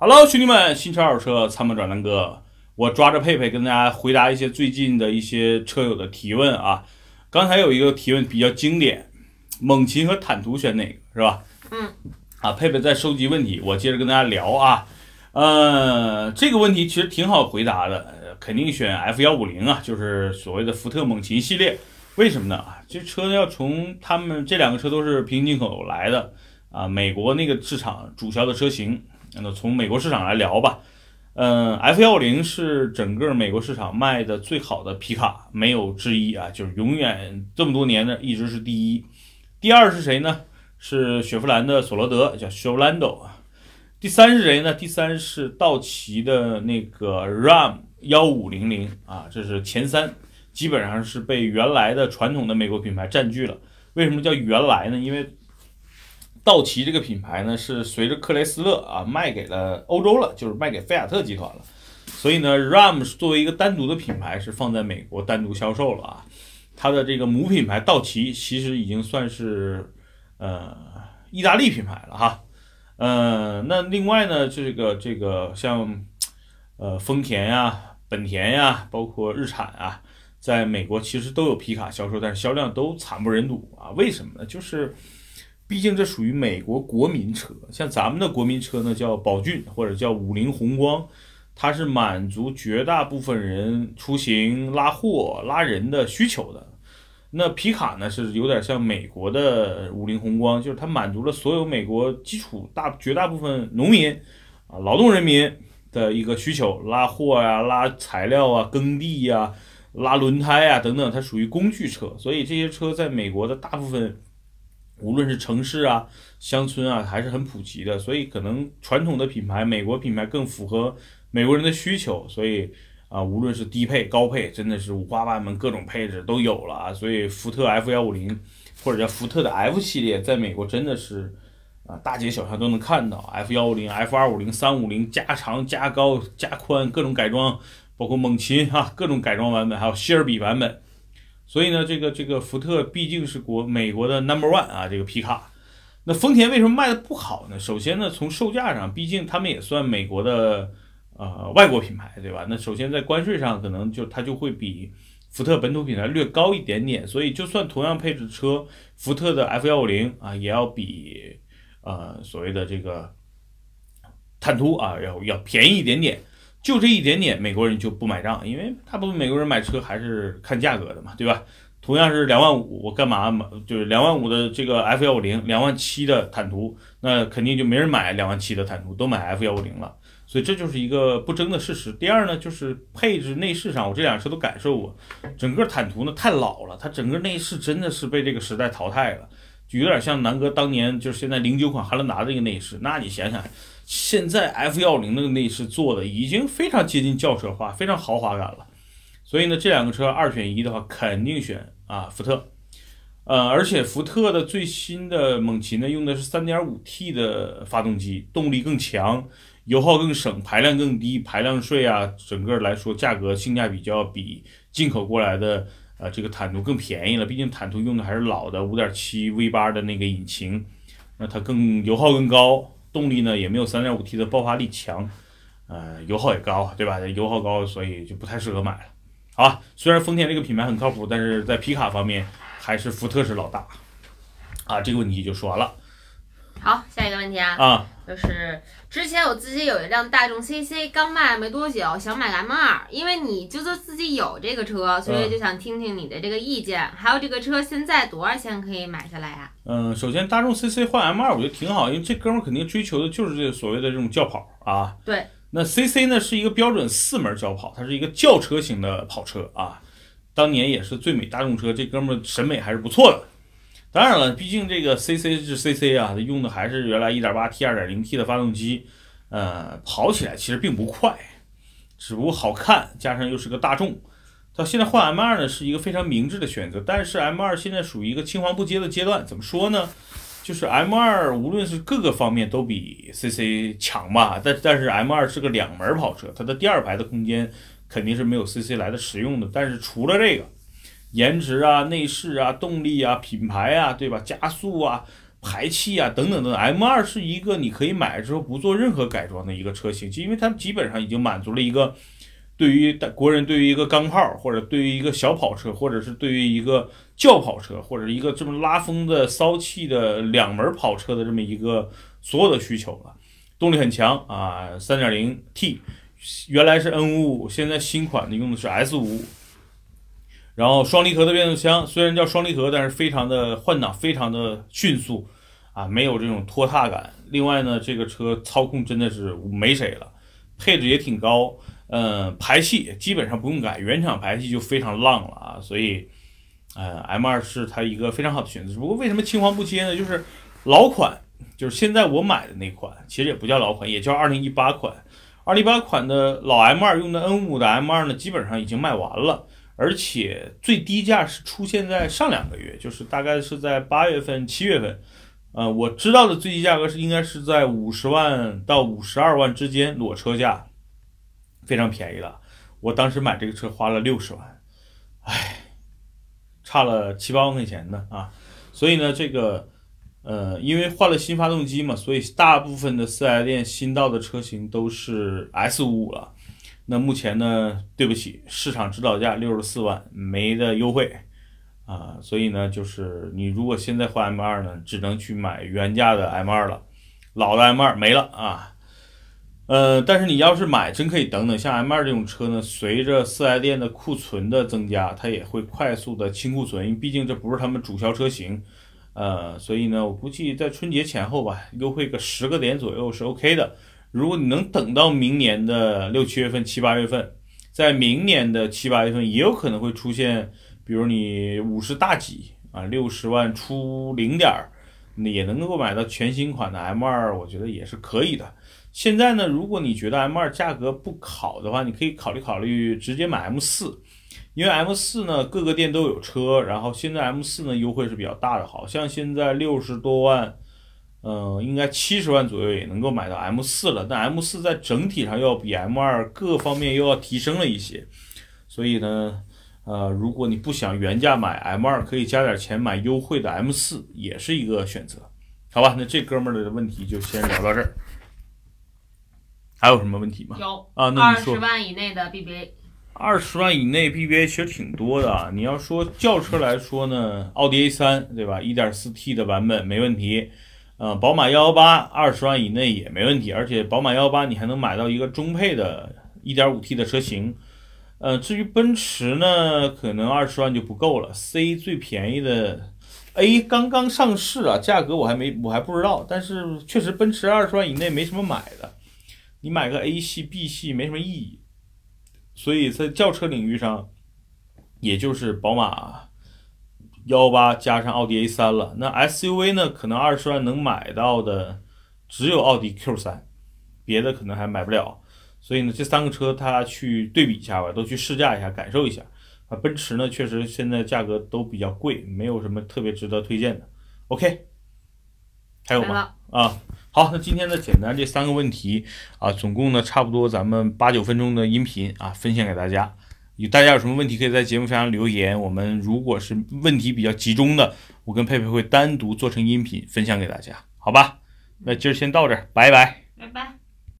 Hello，兄弟们，新车二手车参谋转南哥，我抓着佩佩跟大家回答一些最近的一些车友的提问啊。刚才有一个提问比较经典，猛禽和坦途选哪个是吧？嗯。啊，佩佩在收集问题，我接着跟大家聊啊。呃，这个问题其实挺好回答的，肯定选 F 幺五零啊，就是所谓的福特猛禽系列。为什么呢？啊，这车要从他们这两个车都是平行进口来的啊，美国那个市场主销的车型。那从美国市场来聊吧，嗯，F 幺零是整个美国市场卖的最好的皮卡，没有之一啊，就是永远这么多年的一直是第一。第二是谁呢？是雪佛兰的索罗德，叫 s h o l a n d o 第三是谁呢？第三是道奇的那个 Ram 幺五零零啊，这是前三，基本上是被原来的传统的美国品牌占据了。为什么叫原来呢？因为道奇这个品牌呢，是随着克莱斯勒啊卖给了欧洲了，就是卖给菲亚特集团了。所以呢，Ram 作为一个单独的品牌，是放在美国单独销售了啊。它的这个母品牌道奇其实已经算是呃意大利品牌了哈。呃，那另外呢，这个这个像呃丰田呀、本田呀，包括日产啊，在美国其实都有皮卡销售，但是销量都惨不忍睹啊。为什么呢？就是毕竟这属于美国国民车，像咱们的国民车呢，叫宝骏或者叫五菱宏光，它是满足绝大部分人出行、拉货、拉人的需求的。那皮卡呢，是有点像美国的五菱宏光，就是它满足了所有美国基础大绝大部分农民啊、劳动人民的一个需求，拉货呀、拉材料啊、耕地呀、拉轮胎啊等等，它属于工具车，所以这些车在美国的大部分。无论是城市啊、乡村啊，还是很普及的，所以可能传统的品牌，美国品牌更符合美国人的需求，所以啊，无论是低配、高配，真的是五花八门，各种配置都有了啊。所以福特 F 幺五零或者叫福特的 F 系列，在美国真的是啊，大街小巷都能看到 F 幺五零、F 二五零、三五零加长、加高、加宽，各种改装，包括猛禽哈，各种改装版本，还有希尔比版本。所以呢，这个这个福特毕竟是国美国的 Number One 啊，这个皮卡。那丰田为什么卖的不好呢？首先呢，从售价上，毕竟他们也算美国的呃外国品牌，对吧？那首先在关税上，可能就它就会比福特本土品牌略高一点点。所以就算同样配置车，福特的 F 幺五零啊，也要比呃所谓的这个坦途啊要要便宜一点点。就这一点点，美国人就不买账，因为大部分美国人买车还是看价格的嘛，对吧？同样是两万五，我干嘛买？就是两万五的这个 F 幺五零，两万七的坦途，那肯定就没人买两万七的坦途，都买 F 幺五零了。所以这就是一个不争的事实。第二呢，就是配置内饰上，我这辆车都感受过，整个坦途呢太老了，它整个内饰真的是被这个时代淘汰了，就有点像南哥当年就是现在零九款汉兰达这个内饰，那你想想。现在 F 幺零那个内饰做的已经非常接近轿车化，非常豪华感了。所以呢，这两个车二选一的话，肯定选啊福特。呃，而且福特的最新的猛禽呢，用的是 3.5T 的发动机，动力更强，油耗更省，排量更低，排量税啊，整个来说价格性价比就要比进口过来的呃这个坦途更便宜了。毕竟坦途用的还是老的5.7 V8 的那个引擎，那它更油耗更高。动力呢也没有三点五 T 的爆发力强，呃，油耗也高，对吧？油耗高，所以就不太适合买了。好，虽然丰田这个品牌很靠谱，但是在皮卡方面还是福特是老大。啊，这个问题就说完了。好，下一个问题啊。啊。就是之前我自己有一辆大众 CC，刚卖没多久，想买个 M2，因为你就是自己有这个车，所以就想听听你的这个意见。还有这个车现在多少钱可以买下来呀？嗯，首先大众 CC 换 M2，我觉得挺好，因为这哥们肯定追求的就是这所谓的这种轿跑啊。对。那 CC 呢是一个标准四门轿跑，它是一个轿车型的跑车啊。当年也是最美大众车，这哥们审美还是不错的。当然了，毕竟这个 CC 是 CC 啊，它用的还是原来 1.8T、2.0T 的发动机，呃，跑起来其实并不快，只不过好看，加上又是个大众，到现在换 M2 呢是一个非常明智的选择。但是 M2 现在属于一个青黄不接的阶段，怎么说呢？就是 M2 无论是各个方面都比 CC 强吧，但但是 M2 是个两门跑车，它的第二排的空间肯定是没有 CC 来的实用的。但是除了这个，颜值啊、内饰啊、动力啊、品牌啊，对吧？加速啊，排气啊等等等等。M 二是一个你可以买了之后不做任何改装的一个车型，就因为它基本上已经满足了一个对于国人对于一个钢炮或者对于一个小跑车，或者是对于一个轿跑车或者一个这么拉风的骚气的两门跑车的这么一个所有的需求了。动力很强啊，三点零 T，原来是 N 五五，现在新款的用的是 S 五五。然后双离合的变速箱，虽然叫双离合，但是非常的换挡非常的迅速，啊，没有这种拖沓感。另外呢，这个车操控真的是没谁了，配置也挺高，嗯，排气基本上不用改，原厂排气就非常浪了啊。所以，呃，M2 是它一个非常好的选择。不过为什么青黄不接呢？就是老款，就是现在我买的那款，其实也不叫老款，也叫2018款。2018款的老 M2 用的 N5 的 M2 呢，基本上已经卖完了。而且最低价是出现在上两个月，就是大概是在八月份、七月份，呃，我知道的最低价格是应该是在五十万到五十二万之间裸车价，非常便宜了。我当时买这个车花了六十万，唉，差了七八万块钱呢啊！所以呢，这个呃，因为换了新发动机嘛，所以大部分的四 S 店新到的车型都是 S 五五了。那目前呢？对不起，市场指导价六十四万，没的优惠啊，所以呢，就是你如果现在换 M 二呢，只能去买原价的 M 二了，老的 M 二没了啊。呃，但是你要是买，真可以等等。像 M 二这种车呢，随着四 S 店的库存的增加，它也会快速的清库存，毕竟这不是他们主销车型，呃，所以呢，我估计在春节前后吧，优惠个十个点左右是 OK 的。如果你能等到明年的六七月份、七八月份，在明年的七八月份也有可能会出现，比如你五十大几啊，六十万出零点儿，也能够买到全新款的 M 二，我觉得也是可以的。现在呢，如果你觉得 M 二价格不好的话，你可以考虑考虑直接买 M 四，因为 M 四呢各个店都有车，然后现在 M 四呢优惠是比较大的，好像现在六十多万。嗯，应该七十万左右也能够买到 M 四了，但 M 四在整体上要比 M 二各方面又要提升了一些，所以呢，呃，如果你不想原价买 M 二，可以加点钱买优惠的 M 四，也是一个选择，好吧？那这哥们儿的问题就先聊到这儿，还有什么问题吗？有啊，那二你说十万以内的 BBA，二十万以内 BBA 其实挺多的啊。你要说轿车来说呢，奥迪 A 三对吧？一点四 T 的版本没问题。呃，宝马幺幺八二十万以内也没问题，而且宝马幺幺八你还能买到一个中配的 1.5T 的车型。呃，至于奔驰呢，可能二十万就不够了。C 最便宜的 A 刚刚上市啊，价格我还没我还不知道，但是确实奔驰二十万以内没什么买的，你买个 A 系 B 系没什么意义。所以在轿车领域上，也就是宝马。幺八加上奥迪 A 三了，那 SUV 呢？可能二十万能买到的只有奥迪 Q 三，别的可能还买不了。所以呢，这三个车他去对比一下吧，都去试驾一下，感受一下。啊，奔驰呢，确实现在价格都比较贵，没有什么特别值得推荐的。OK，还有吗？啊，好，那今天呢，简单这三个问题啊，总共呢差不多咱们八九分钟的音频啊，分享给大家。大家有什么问题，可以在节目下方留言。我们如果是问题比较集中的，我跟佩佩会单独做成音频分享给大家，好吧？那今儿先到这儿，拜拜。拜拜。